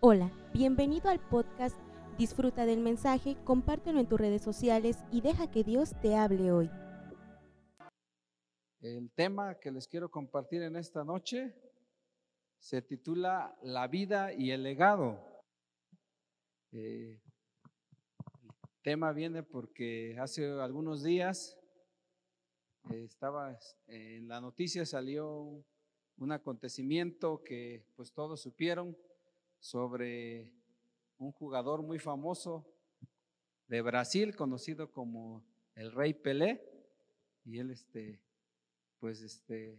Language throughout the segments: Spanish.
Hola, bienvenido al podcast. Disfruta del mensaje, compártelo en tus redes sociales y deja que Dios te hable hoy. El tema que les quiero compartir en esta noche se titula La vida y el legado. Eh, el tema viene porque hace algunos días eh, estaba en la noticia, salió un acontecimiento que pues todos supieron sobre un jugador muy famoso de Brasil, conocido como el Rey Pelé, y él este, pues este,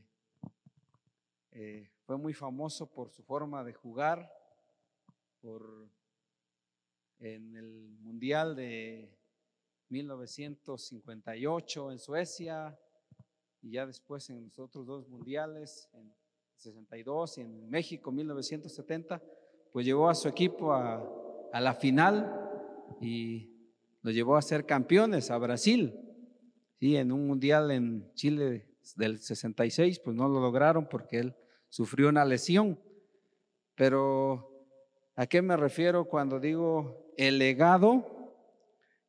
eh, fue muy famoso por su forma de jugar, por en el Mundial de 1958 en Suecia y ya después en los otros dos mundiales, en 62 y en México 1970 pues llevó a su equipo a, la final y lo llevó a ser campeones a Brasil. Sí, en un mundial en Chile del 66, pues no lo lograron porque él sufrió una lesión. Pero ¿a qué me refiero cuando digo el legado?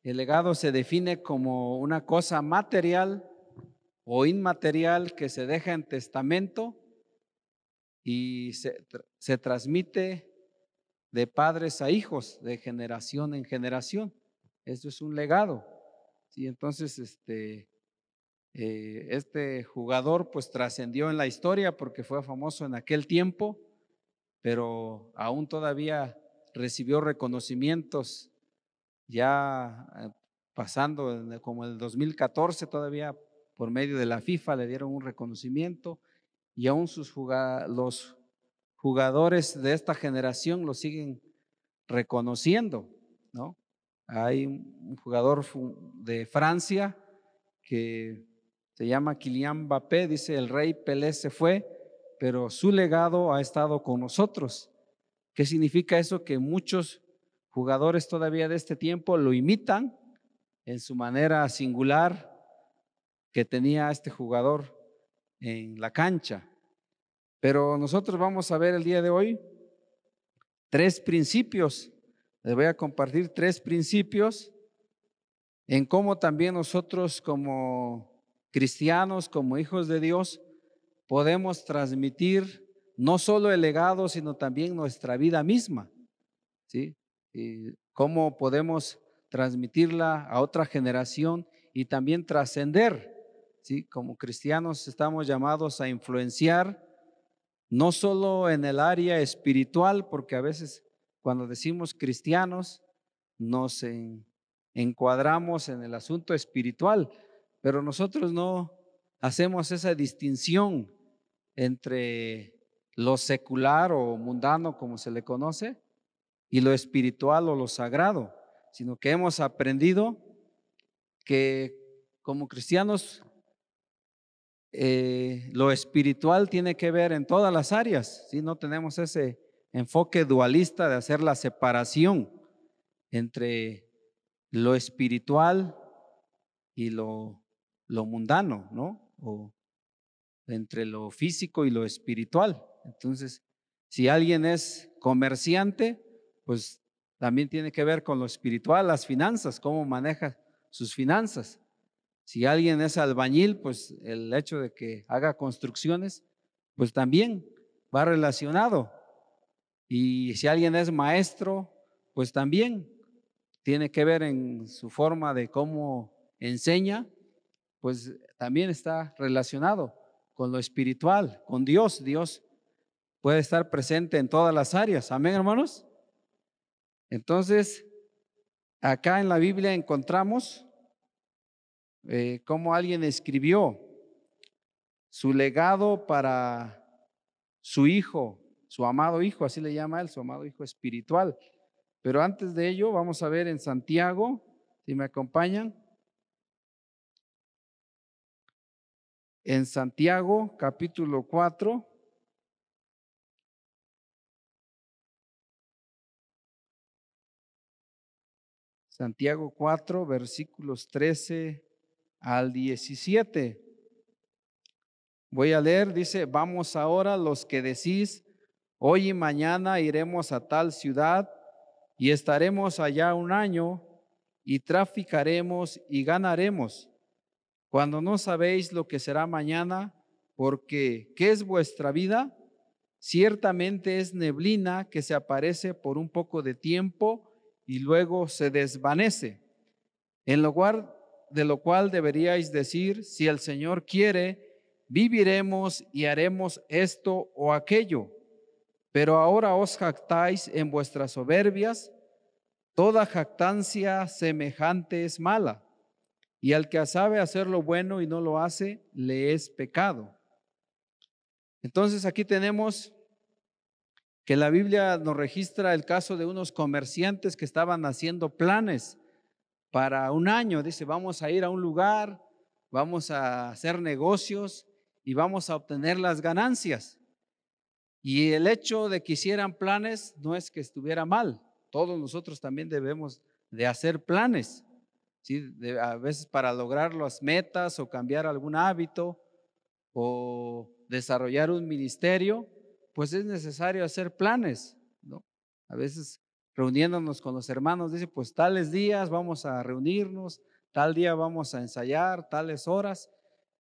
El legado se define como una cosa material o inmaterial que se deja en testamento y se, se transmite de padres a hijos, de generación en generación. Esto es un legado. ¿sí? Entonces, este, eh, este jugador pues trascendió en la historia porque fue famoso en aquel tiempo, pero aún todavía recibió reconocimientos ya eh, pasando como el 2014 todavía por medio de la FIFA le dieron un reconocimiento y aún sus los jugadores de esta generación lo siguen reconociendo, ¿no? Hay un jugador de Francia que se llama Kylian Mbappé, dice el rey Pelé se fue, pero su legado ha estado con nosotros. ¿Qué significa eso? Que muchos jugadores todavía de este tiempo lo imitan en su manera singular que tenía este jugador en la cancha. Pero nosotros vamos a ver el día de hoy tres principios. Les voy a compartir tres principios en cómo también nosotros como cristianos, como hijos de Dios, podemos transmitir no solo el legado, sino también nuestra vida misma. ¿Sí? Y cómo podemos transmitirla a otra generación y también trascender. ¿Sí? Como cristianos estamos llamados a influenciar no solo en el área espiritual, porque a veces cuando decimos cristianos nos encuadramos en el asunto espiritual, pero nosotros no hacemos esa distinción entre lo secular o mundano, como se le conoce, y lo espiritual o lo sagrado, sino que hemos aprendido que como cristianos eh, lo espiritual tiene que ver en todas las áreas, si no tenemos ese enfoque dualista de hacer la separación entre lo espiritual y lo, lo mundano, ¿no? O entre lo físico y lo espiritual. Entonces, si alguien es comerciante, pues también tiene que ver con lo espiritual, las finanzas, cómo maneja sus finanzas. Si alguien es albañil, pues el hecho de que haga construcciones, pues también va relacionado. Y si alguien es maestro, pues también tiene que ver en su forma de cómo enseña, pues también está relacionado con lo espiritual, con Dios. Dios puede estar presente en todas las áreas. Amén, hermanos. Entonces, acá en la Biblia encontramos eh, cómo alguien escribió su legado para su hijo, su amado hijo, así le llama él, su amado hijo espiritual. Pero antes de ello, vamos a ver en Santiago, si me acompañan. En Santiago, capítulo 4. Santiago 4, versículos 13 al 17. Voy a leer, dice, vamos ahora los que decís, hoy y mañana iremos a tal ciudad y estaremos allá un año y traficaremos y ganaremos, cuando no sabéis lo que será mañana, porque ¿qué es vuestra vida? Ciertamente es neblina que se aparece por un poco de tiempo y luego se desvanece. En lugar de lo cual deberíais decir, si el Señor quiere, viviremos y haremos esto o aquello. Pero ahora os jactáis en vuestras soberbias. Toda jactancia semejante es mala. Y al que sabe hacer lo bueno y no lo hace, le es pecado. Entonces aquí tenemos que la Biblia nos registra el caso de unos comerciantes que estaban haciendo planes para un año. Dice, vamos a ir a un lugar, vamos a hacer negocios y vamos a obtener las ganancias. Y el hecho de que hicieran planes no es que estuviera mal. Todos nosotros también debemos de hacer planes. ¿sí? a veces para lograr las metas o cambiar algún hábito o desarrollar un ministerio, pues es necesario hacer planes, ¿no? A veces reuniéndonos con los hermanos, dice, pues tales días vamos a reunirnos, tal día vamos a ensayar, tales horas.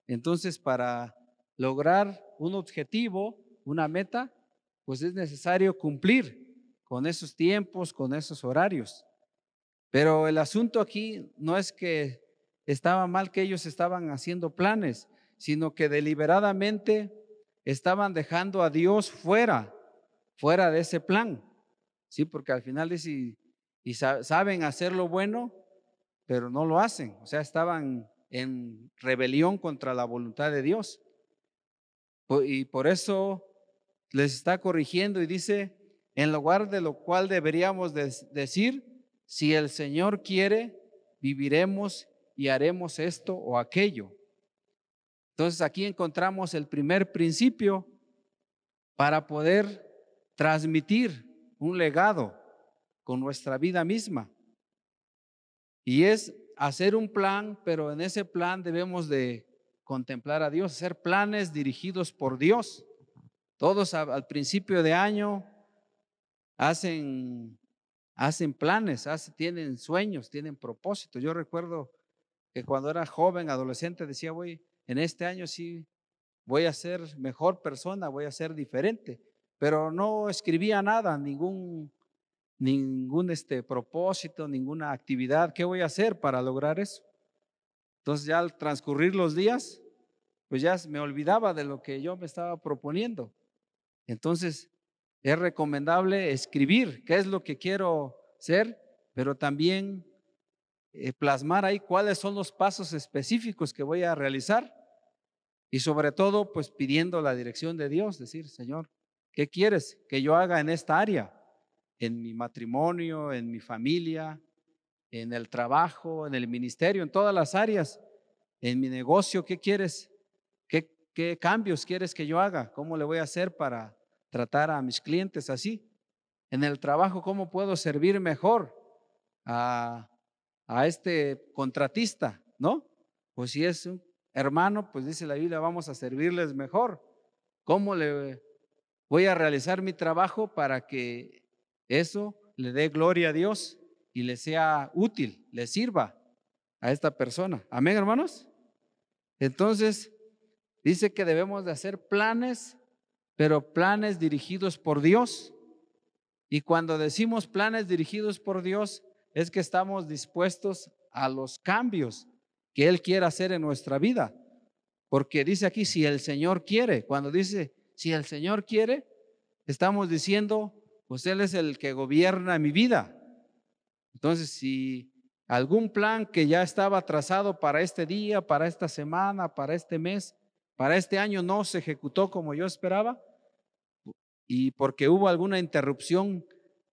Entonces, para lograr un objetivo, una meta, pues es necesario cumplir con esos tiempos, con esos horarios. Pero el asunto aquí no es que estaba mal que ellos estaban haciendo planes, sino que deliberadamente estaban dejando a Dios fuera, fuera de ese plan. Sí, porque al final dice, y, saben hacer lo bueno, pero no lo hacen. O sea, estaban en rebelión contra la voluntad de Dios. Y por eso les está corrigiendo y dice, en lugar de lo cual deberíamos decir, si el Señor quiere, viviremos y haremos esto o aquello. Entonces aquí encontramos el primer principio para poder transmitir un legado con nuestra vida misma. Y es hacer un plan, pero en ese plan debemos de contemplar a Dios, hacer planes dirigidos por Dios. Todos al principio de año hacen, hacen planes, tienen sueños, tienen propósitos. Yo recuerdo que cuando era joven, adolescente, decía, voy, en este año sí voy a ser mejor persona, voy a ser diferente, pero no escribía nada, ningún, ningún este propósito, ninguna actividad. ¿Qué voy a hacer para lograr eso? Entonces ya al transcurrir los días, pues ya me olvidaba de lo que yo me estaba proponiendo. Entonces es recomendable escribir qué es lo que quiero ser, pero también eh, plasmar ahí cuáles son los pasos específicos que voy a realizar y sobre todo, pues pidiendo la dirección de Dios, decir, Señor, ¿qué quieres que yo haga en esta área? En mi matrimonio, en mi familia, en el trabajo, en el ministerio, en todas las áreas, en mi negocio, ¿qué quieres? ¿Qué, cambios quieres que yo haga? ¿Cómo le voy a hacer para tratar a mis clientes así? En el trabajo, ¿cómo puedo servir mejor a, a este contratista? ¿No? Pues si es un hermano, pues dice la Biblia, vamos a servirles mejor. ¿Cómo le voy a realizar mi trabajo para que eso le dé gloria a Dios y le sea útil, le sirva a esta persona? Amén, hermanos. Entonces, dice que debemos de hacer planes, pero planes dirigidos por Dios. Y cuando decimos planes dirigidos por Dios, es que estamos dispuestos a los cambios que Él quiere hacer en nuestra vida. Porque dice aquí, si el Señor quiere, cuando dice, si el Señor quiere, estamos diciendo, pues Él es el que gobierna mi vida. Entonces, si algún plan que ya estaba trazado para este día, para esta semana, para este mes, para este año no se ejecutó como yo esperaba, y porque hubo alguna interrupción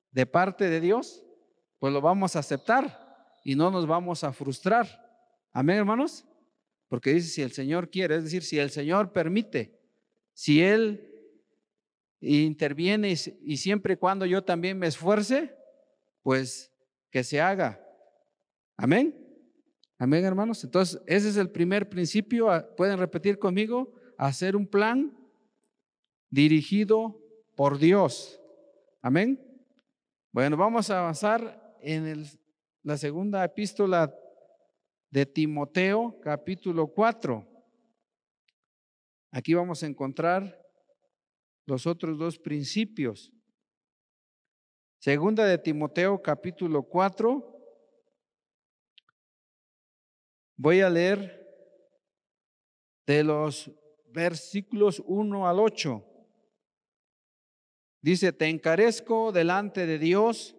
de parte de Dios, pues lo vamos a aceptar y no nos vamos a frustrar. Amén, hermanos. Porque dice, si el Señor quiere, es decir, si el Señor permite, si Él interviene y, siempre y cuando yo también me esfuerce, pues que se haga. Amén. Amén, hermanos. Entonces, ese es el primer principio. Ah, pueden repetir conmigo, hacer un plan dirigido por Dios. Amén. Bueno, vamos a avanzar en la segunda epístola de Timoteo, capítulo 4. Aquí vamos a encontrar los otros dos principios. Segunda de Timoteo, capítulo 4. Voy a leer de los versículos 1 al 8. Dice, te encarezco delante de Dios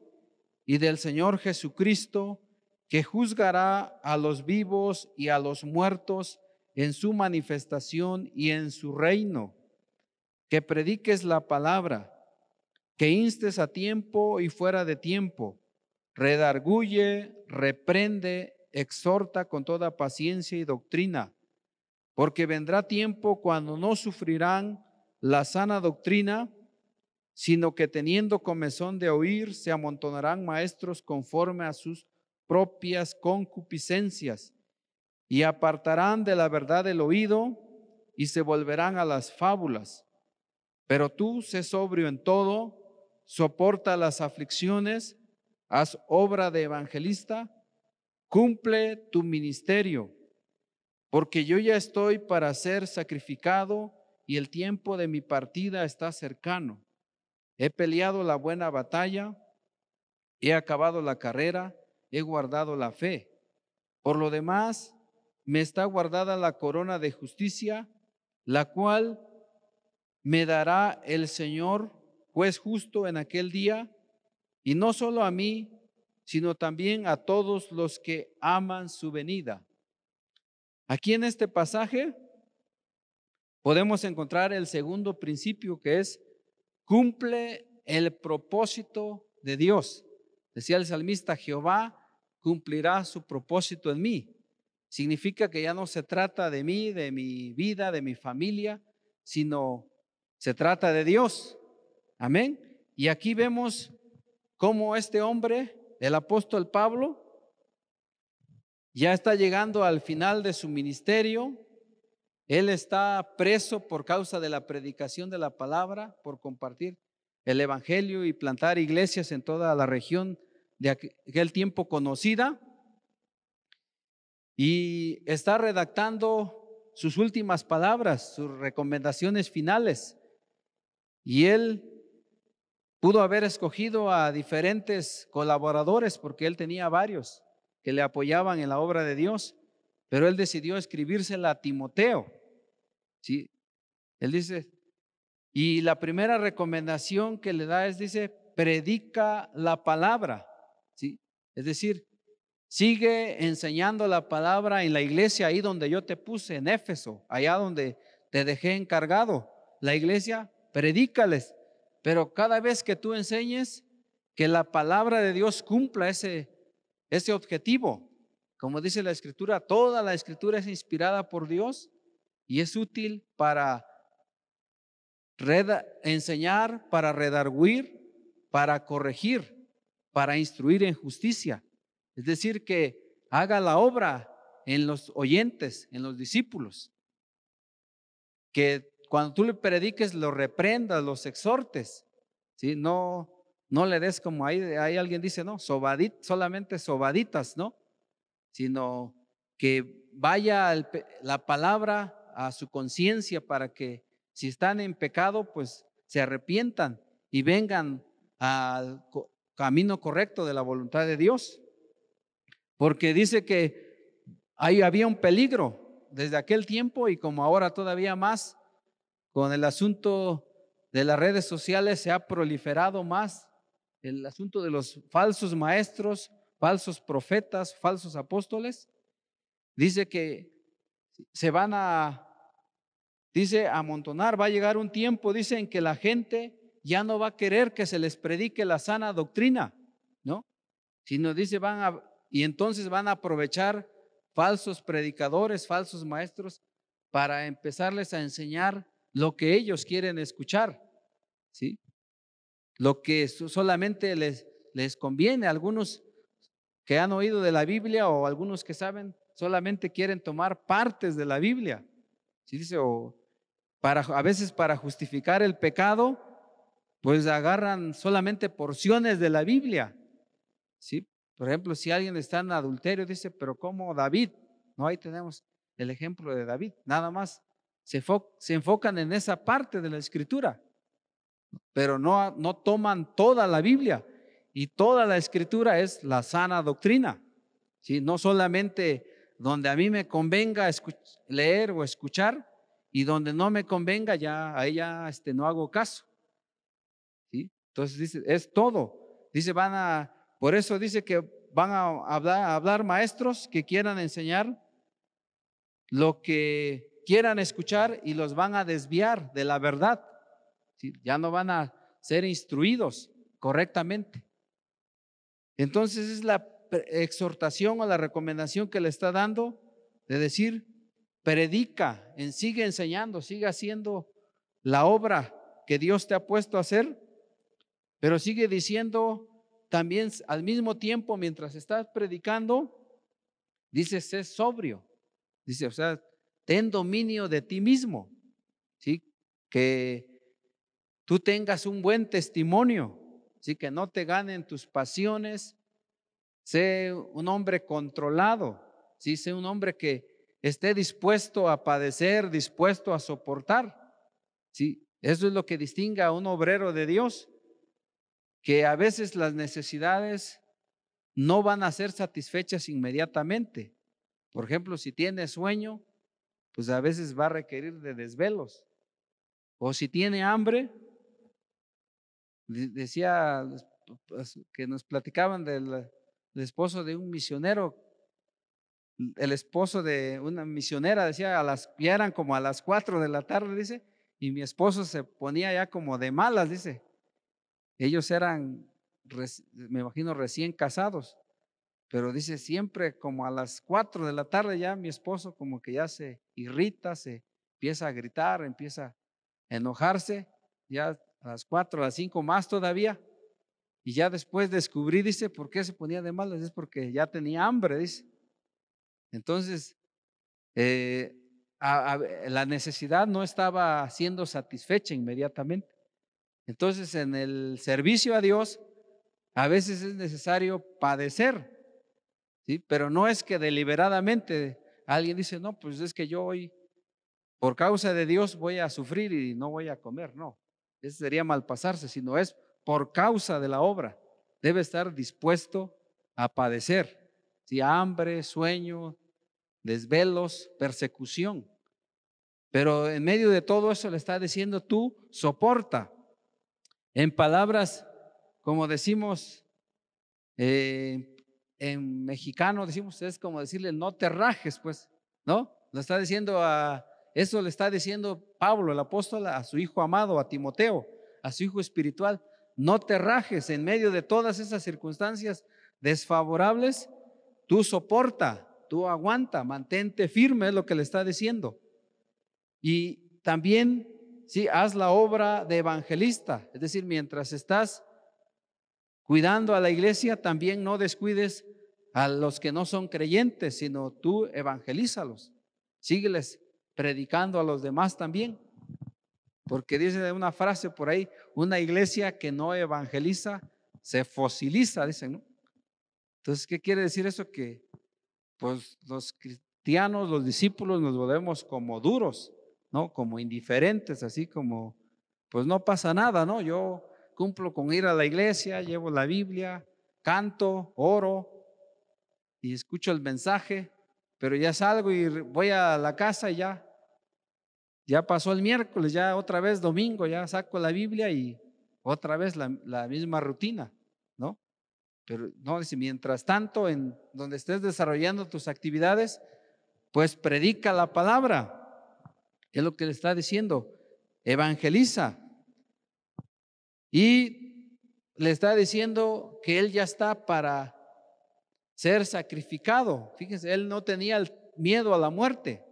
y del Señor Jesucristo, que juzgará a los vivos y a los muertos en su manifestación y en su reino, que prediques la palabra, que instes a tiempo y fuera de tiempo, redarguye, reprende, exhorta con toda paciencia y doctrina. Porque vendrá tiempo cuando no sufrirán la sana doctrina, sino que teniendo comezón de oír, se amontonarán maestros conforme a sus propias concupiscencias, y apartarán de la verdad el oído, y se volverán a las fábulas. Pero tú sé sobrio en todo, soporta las aflicciones, haz obra de evangelista, cumple tu ministerio porque yo ya estoy para ser sacrificado y el tiempo de mi partida está cercano. He peleado la buena batalla, he acabado la carrera, he guardado la fe. Por lo demás, me está guardada la corona de justicia, la cual me dará el Señor, juez justo en aquel día, y no solo a mí, sino también a todos los que aman su venida. Aquí en este pasaje podemos encontrar el segundo principio que es cumple el propósito de Dios. Decía el salmista, Jehová cumplirá su propósito en mí. Significa que ya no se trata de mí, de mi vida, de mi familia, sino se trata de Dios. Amén. Y aquí vemos cómo este hombre, el apóstol Pablo, ya está llegando al final de su ministerio. Él está preso por causa de la predicación de la palabra, por compartir el Evangelio y plantar iglesias en toda la región de aquel tiempo conocida. Y está redactando sus últimas palabras, sus recomendaciones finales. Y él pudo haber escogido a diferentes colaboradores porque él tenía varios que le apoyaban en la obra de Dios, pero él decidió escribírsela a Timoteo. ¿sí? Él dice, y la primera recomendación que le da es, dice, predica la palabra. ¿sí? Es decir, sigue enseñando la palabra en la iglesia ahí donde yo te puse, en Éfeso, allá donde te dejé encargado. La iglesia, predícales, pero cada vez que tú enseñes, que la palabra de Dios cumpla ese, ese objetivo. Como dice la escritura, toda la escritura es inspirada por Dios y es útil para enseñar, para redarguir, para corregir, para instruir en justicia. Es decir, que haga la obra en los oyentes, en los discípulos. Que cuando tú le prediques, lo reprendas, los exhortes. ¿sí? No, no le des como ahí, ahí alguien dice, no, solamente sobaditas, ¿no? Sino que vaya la palabra a su conciencia para que si están en pecado, pues se arrepientan y vengan al camino correcto de la voluntad de Dios. Porque dice que ahí había un peligro desde aquel tiempo y como ahora todavía más con el asunto de las redes sociales se ha proliferado más el asunto de los falsos maestros, falsos profetas, falsos apóstoles, dice que se van a, dice, amontonar, va a llegar un tiempo, dice, en que la gente ya no va a querer que se les predique la sana doctrina, ¿no? Sino dice, van a, y entonces van a aprovechar falsos predicadores, falsos maestros, para empezarles a enseñar lo que ellos quieren escuchar, ¿sí? lo que solamente les, les conviene. Algunos que han oído de la Biblia o algunos que saben solamente quieren tomar partes de la Biblia. ¿Sí dice? O para, a veces para justificar el pecado, pues agarran solamente porciones de la Biblia. ¿sí? Por ejemplo, si alguien está en adulterio, dice, pero ¿cómo David? No, ahí tenemos el ejemplo de David, nada más. Se, se enfocan en esa parte de la escritura, pero no, no toman toda la Biblia. Y toda la escritura es la sana doctrina. ¿sí? No solamente donde a mí me convenga leer o escuchar y donde no me convenga ya a ella este, no hago caso. ¿sí? Entonces dice, es todo. Dice, van a, por eso dice que van a hablar, a maestros que quieran enseñar lo que quieran escuchar y los van a desviar de la verdad. Ya no van a ser instruidos correctamente. Entonces es la exhortación o la recomendación que le está dando de decir, predica, sigue enseñando, sigue haciendo la obra que Dios te ha puesto a hacer, pero sigue diciendo también al mismo tiempo mientras estás predicando, dice, sé sobrio, dice, o sea, ten dominio de ti mismo, ¿sí? Que tú tengas un buen testimonio, ¿sí? Que no te ganen tus pasiones, sé un hombre controlado, ¿sí? sé un hombre que esté dispuesto a padecer, dispuesto a soportar. ¿sí? Eso es lo que distingue a un obrero de Dios, que a veces las necesidades no van a ser satisfechas inmediatamente. Por ejemplo, si tiene sueño, pues a veces va a requerir de desvelos. O si tiene hambre, decía pues, que nos platicaban del el esposo de un misionero, el esposo de una misionera, decía, a las, ya eran como a las cuatro de la tarde, dice, y mi esposo se ponía ya como de malas, dice. Ellos eran, me imagino, recién casados, pero dice, siempre como a las cuatro de la tarde ya mi esposo como que ya se irrita, se empieza a gritar, empieza a enojarse, ya a las cuatro, a las cinco más todavía. Y ya después descubrí, dice, por qué se ponía de malas, es porque ya tenía hambre, dice. Entonces, eh, la necesidad no estaba siendo satisfecha inmediatamente. Entonces, en el servicio a Dios, a veces es necesario padecer, ¿sí? pero no es que deliberadamente alguien dice, no, pues es que yo hoy, por causa de Dios, voy a sufrir y no voy a comer. No, eso sería mal pasarse, sino es por causa de la obra. Debe estar dispuesto a padecer, si hambre, sueño, desvelos, persecución. Pero en medio de todo eso le está diciendo tú, soporta. En palabras, como decimos eh, en mexicano, decimos, es como decirle, no te rajes, pues, ¿no? Lo está diciendo a, eso le está diciendo Pablo, el apóstol, a su hijo amado, a Timoteo, a su hijo espiritual. No te rajes en medio de todas esas circunstancias desfavorables. Tú soporta, tú aguanta, mantente firme, es lo que le está diciendo. Y también, sí, haz la obra de evangelista. Es decir, mientras estás cuidando a la iglesia, también no descuides a los que no son creyentes, sino tú evangelízalos. Sígueles predicando a los demás también. Porque dice una frase por ahí, una iglesia que no evangeliza se fosiliza, dicen, ¿no? Entonces, ¿qué quiere decir eso? Que pues los cristianos, los discípulos nos volvemos como duros, ¿no? Como indiferentes, así como, pues no pasa nada, ¿no? Yo cumplo con ir a la iglesia, llevo la Biblia, canto, oro y escucho el mensaje, pero ya salgo y voy a la casa y ya ya pasó el miércoles, ya otra vez domingo, ya saco la Biblia y otra vez la, misma rutina, ¿no? Pero no, dice, mientras tanto, en donde estés desarrollando tus actividades, pues predica la palabra. Es lo que le está diciendo, evangeliza. Y le está diciendo que él ya está para ser sacrificado. Fíjense, él no tenía miedo a la muerte.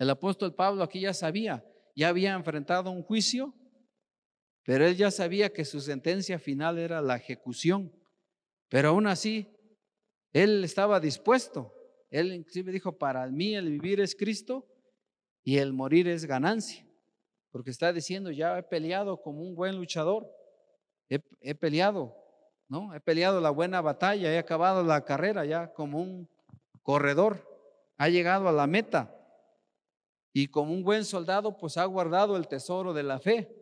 El apóstol Pablo aquí ya sabía, ya había enfrentado un juicio, pero él ya sabía que su sentencia final era la ejecución. Pero aún así, él estaba dispuesto. Él inclusive dijo, para mí el vivir es Cristo y el morir es ganancia. porque está diciendo, ya he peleado como un buen luchador, he, he peleado, ¿no? He peleado la buena batalla, he acabado la carrera ya como un corredor, ha llegado a la meta y como un buen soldado, pues ha guardado el tesoro de la fe.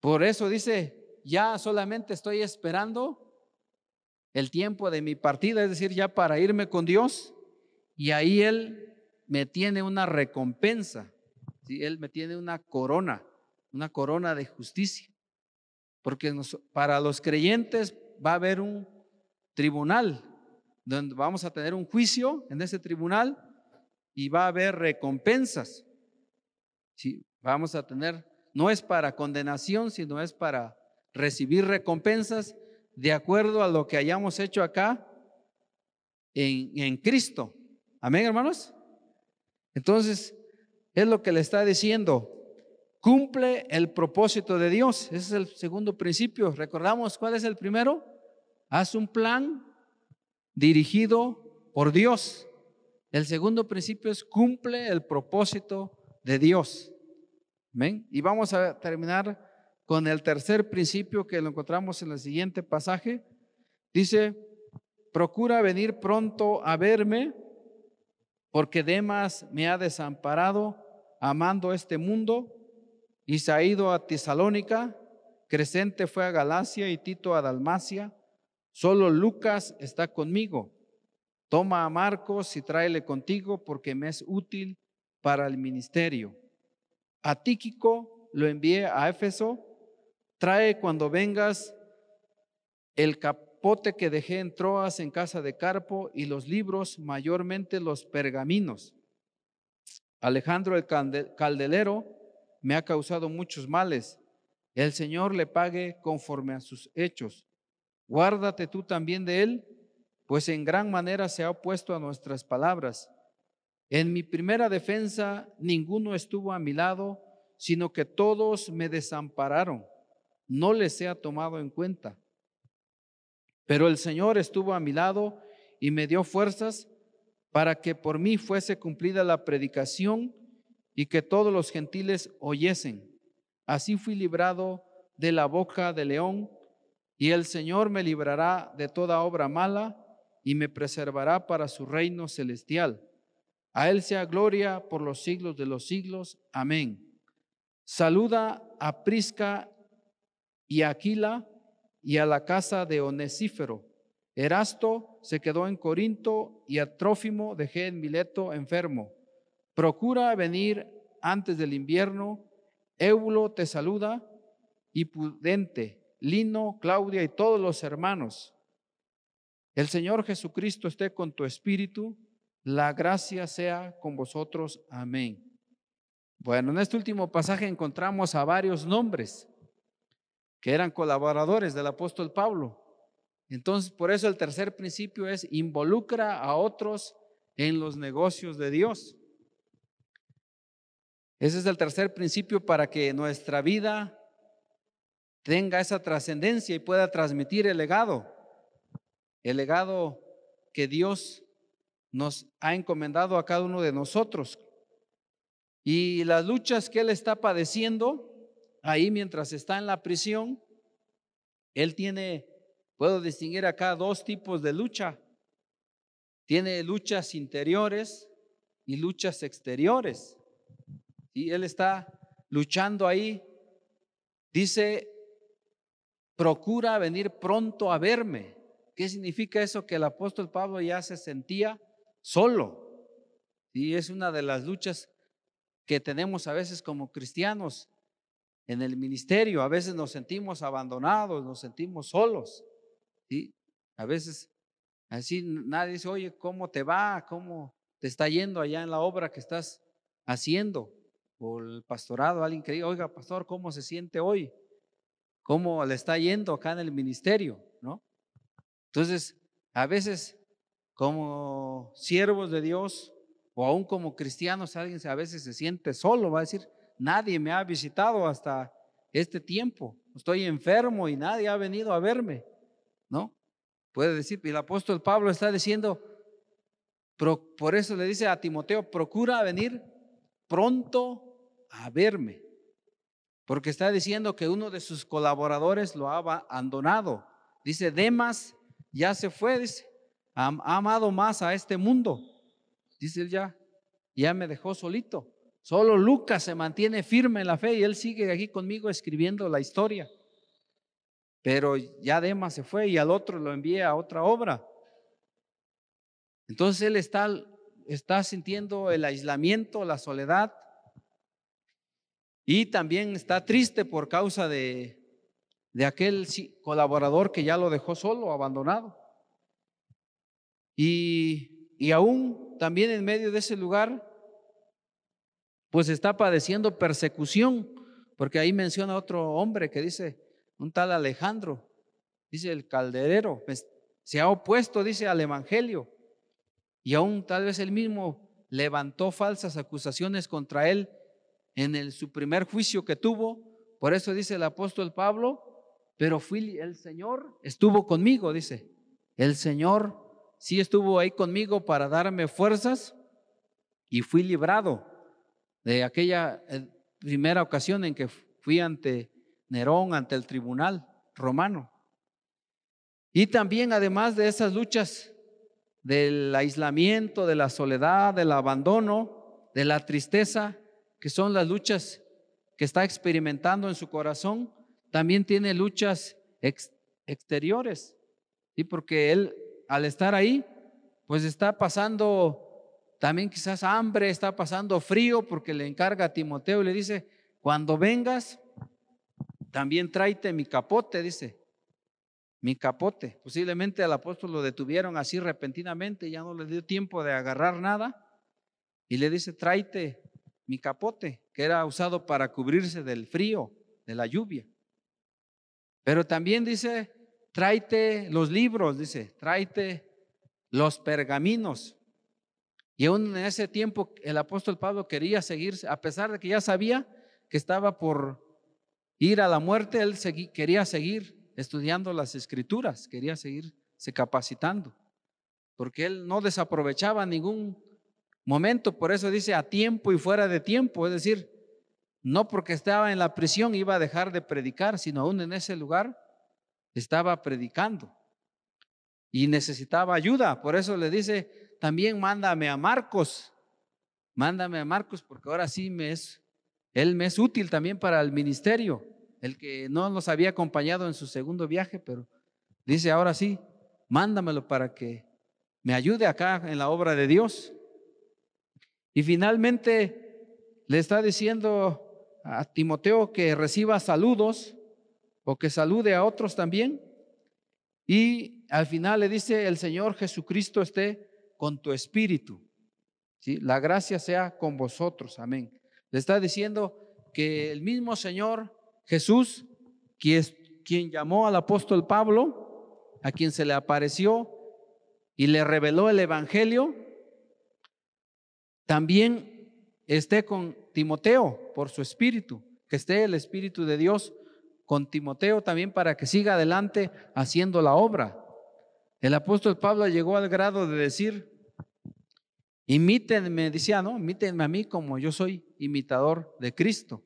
Por eso dice, ya solamente estoy esperando el tiempo de mi partida, es decir, ya para irme con Dios, y ahí Él me tiene una recompensa, ¿sí? Él me tiene una corona, una corona de justicia, porque para los creyentes va a haber un tribunal, donde vamos a tener un juicio en ese tribunal y va a haber recompensas. ¿sí? Vamos a tener, no es para condenación, sino es para recibir recompensas de acuerdo a lo que hayamos hecho acá en, en Cristo. Amén, hermanos. Entonces, es lo que le está diciendo. Cumple el propósito de Dios. Ese es el segundo principio. ¿Recordamos cuál es el primero? Haz un plan dirigido por Dios. El segundo principio es cumple el propósito de Dios. Y vamos a terminar con el tercer principio que lo encontramos en el siguiente pasaje. Dice, procura venir pronto a verme, porque Demas me ha desamparado amando este mundo y se ha ido a Tesalónica, Crescente fue a Galacia y Tito a Dalmacia, solo Lucas está conmigo. Toma a Marcos y tráele contigo porque me es útil para el ministerio. A Tíquico lo envié a Éfeso Trae cuando vengas el capote que dejé en Troas en casa de Carpo y los libros, mayormente los pergaminos. Alejandro el caldelero me ha causado muchos males. El Señor le pague conforme a sus hechos. Guárdate tú también de él, pues en gran manera se ha opuesto a nuestras palabras. En mi primera defensa ninguno estuvo a mi lado, sino que todos me desampararon no les sea tomado en cuenta. Pero el Señor estuvo a mi lado y me dio fuerzas para que por mí fuese cumplida la predicación y que todos los gentiles oyesen. Así fui librado de la boca del león y el Señor me librará de toda obra mala y me preservará para su reino celestial. A Él sea gloria por los siglos de los siglos. Amén. Saluda a Prisca y Aquila y a la casa de Onesífero. Erasto se quedó en Corinto y a Trófimo dejé en Mileto enfermo. Procura venir antes del invierno. Eulo te saluda y Pudente, Lino, Claudia y todos los hermanos. El Señor Jesucristo esté con tu espíritu. La gracia sea con vosotros. Amén. Bueno, en este último pasaje encontramos a varios nombres que eran colaboradores del apóstol Pablo. Entonces, por eso el tercer principio es involucra a otros en los negocios de Dios. Ese es el tercer principio para que nuestra vida tenga esa trascendencia y pueda transmitir el legado, el legado que Dios nos ha encomendado a cada uno de nosotros. Y las luchas que Él está padeciendo, ahí mientras está en la prisión, él tiene, puedo distinguir acá dos tipos de lucha. Tiene luchas interiores y luchas exteriores. Y él está luchando ahí. Dice, procura venir pronto a verme. ¿Qué significa eso? Que el apóstol Pablo ya se sentía solo. Y es una de las luchas que tenemos a veces como cristianos en el ministerio. A veces nos sentimos abandonados, nos sentimos solos. ¿sí? A veces así nadie dice, oye, ¿cómo te va? ¿Cómo te está yendo allá en la obra que estás haciendo? O el pastorado, alguien que diga, oiga, pastor, ¿cómo se siente hoy? ¿Cómo le está yendo acá en el ministerio? ¿No? Entonces, a veces como siervos de Dios o aún como cristianos, alguien a veces se siente solo, va a decir, nadie me ha visitado hasta este tiempo. Estoy enfermo y nadie ha venido a verme. ¿No? Puede decir, y el apóstol Pablo está diciendo, por eso le dice a Timoteo, procura venir pronto a verme. Porque está diciendo que uno de sus colaboradores lo ha abandonado. Dice, Demas ya se fue, dice, ha, amado más a este mundo. Dice él ya, ya me dejó solito. Solo Lucas se mantiene firme en la fe y él sigue aquí conmigo escribiendo la historia. Pero ya Demas se fue y al otro lo envía a otra obra. Entonces él está, está sintiendo el aislamiento, la soledad y también está triste por causa de, de aquel colaborador que ya lo dejó solo, abandonado. Y, y aún también en medio de ese lugar, pues está padeciendo persecución, porque ahí menciona otro hombre que dice, un tal Alejandro, dice el calderero, pues, se ha opuesto, dice, al Evangelio. Y aún tal vez él mismo levantó falsas acusaciones contra él en el, su primer juicio que tuvo. Por eso dice el apóstol Pablo, pero fui el Señor, estuvo conmigo, dice. El Señor sí estuvo ahí conmigo para darme fuerzas y fui librado de aquella eh, primera ocasión en que fui ante Nerón ante el tribunal romano. Y también además de esas luchas del aislamiento, de la soledad, del abandono, de la tristeza, que son las luchas que está experimentando en su corazón, también tiene luchas exteriores. y Porque él, al estar ahí, pues está pasando también quizás hambre, está pasando frío, porque le encarga a Timoteo y le dice, cuando vengas, también tráete mi capote, dice. Mi capote. Posiblemente al apóstol lo detuvieron así repentinamente, ya no le dio tiempo de agarrar nada. Y le dice, tráete mi capote, que era usado para cubrirse del frío, de la lluvia. Pero también dice, tráete los libros, dice, tráete los pergaminos. Y aún en ese tiempo el apóstol Pablo quería seguir, a pesar de que ya sabía que estaba por ir a la muerte, él quería seguir estudiando las escrituras, quería seguirse capacitando, porque él no desaprovechaba ningún momento, por eso dice a tiempo y fuera de tiempo, es decir, no porque estaba en la prisión iba a dejar de predicar, sino aún en ese lugar estaba predicando y necesitaba ayuda, por eso le dice, también mándame a Marcos, mándame a Marcos, porque ahora sí me es, él me es útil también para el ministerio el que no nos había acompañado en su segundo viaje, pero dice, ahora sí, mándamelo para que me ayude acá en la obra de Dios. Y finalmente le está diciendo a Timoteo que reciba saludos o que salude a otros también. Y al final le dice, el Señor Jesucristo esté con tu espíritu. ¿Sí? La gracia sea con vosotros. Amén. Le está diciendo que el mismo Señor Jesús, quien llamó al apóstol Pablo, a quien se le apareció y le reveló el Evangelio, también esté con Timoteo por su espíritu, que esté el Espíritu de Dios con Timoteo también para que siga adelante haciendo la obra. El apóstol Pablo llegó al grado de decir, imítenme, decía, ¿no? Imítenme a mí como yo soy imitador de Cristo.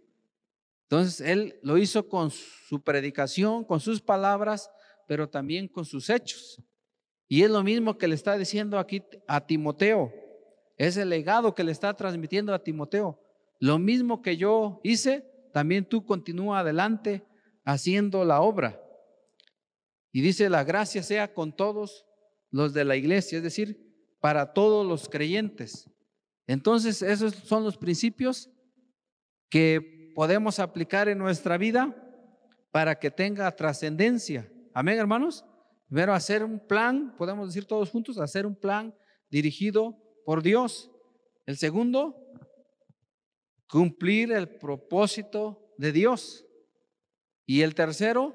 Entonces, él lo hizo con su predicación, con sus palabras, pero también con sus hechos. Y es lo mismo que le está diciendo aquí a Timoteo. Es el legado que le está transmitiendo a Timoteo. Lo mismo que yo hice, también tú continúa adelante haciendo la obra. Y dice, la gracia sea con todos los de la iglesia, es decir, para todos los creyentes. Entonces, esos son los principios que podemos aplicar en nuestra vida para que tenga trascendencia. Amén, hermanos. Primero, hacer un plan, podemos decir todos juntos, hacer un plan dirigido por Dios. El segundo, cumplir el propósito de Dios. Y el tercero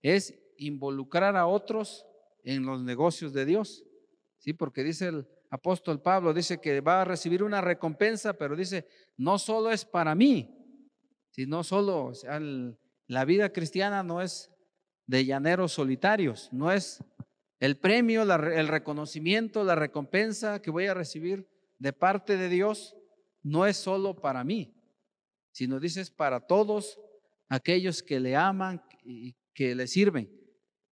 es involucrar a otros en los negocios de Dios. Sí, porque dice el apóstol Pablo, dice que va a recibir una recompensa, pero dice, no solo es para mí, si no solo, la vida cristiana no es de llaneros solitarios, no es el premio, el reconocimiento, la recompensa que voy a recibir de parte de Dios, no es solo para mí, sino dices para todos aquellos que le aman y que le sirven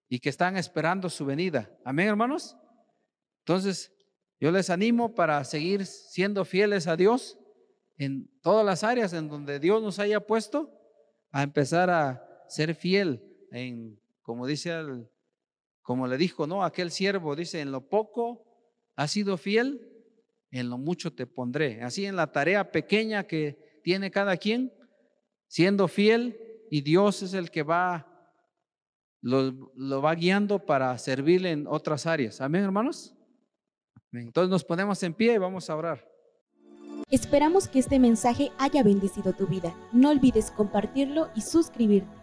y que están esperando su venida. Amén, hermanos. Entonces, yo les animo para seguir siendo fieles a Dios en todas las áreas en donde Dios nos haya puesto, a empezar a ser fiel en, como dice el, como le dijo, ¿no? Aquel siervo dice, en lo poco has sido fiel, en lo mucho te pondré. Así en la tarea pequeña que tiene cada quien, siendo fiel, y Dios es el que va, lo, lo va guiando para servirle en otras áreas. Amén, hermanos. Entonces nos ponemos en pie y vamos a orar. Esperamos que este mensaje haya bendecido tu vida. No olvides compartirlo y suscribirte.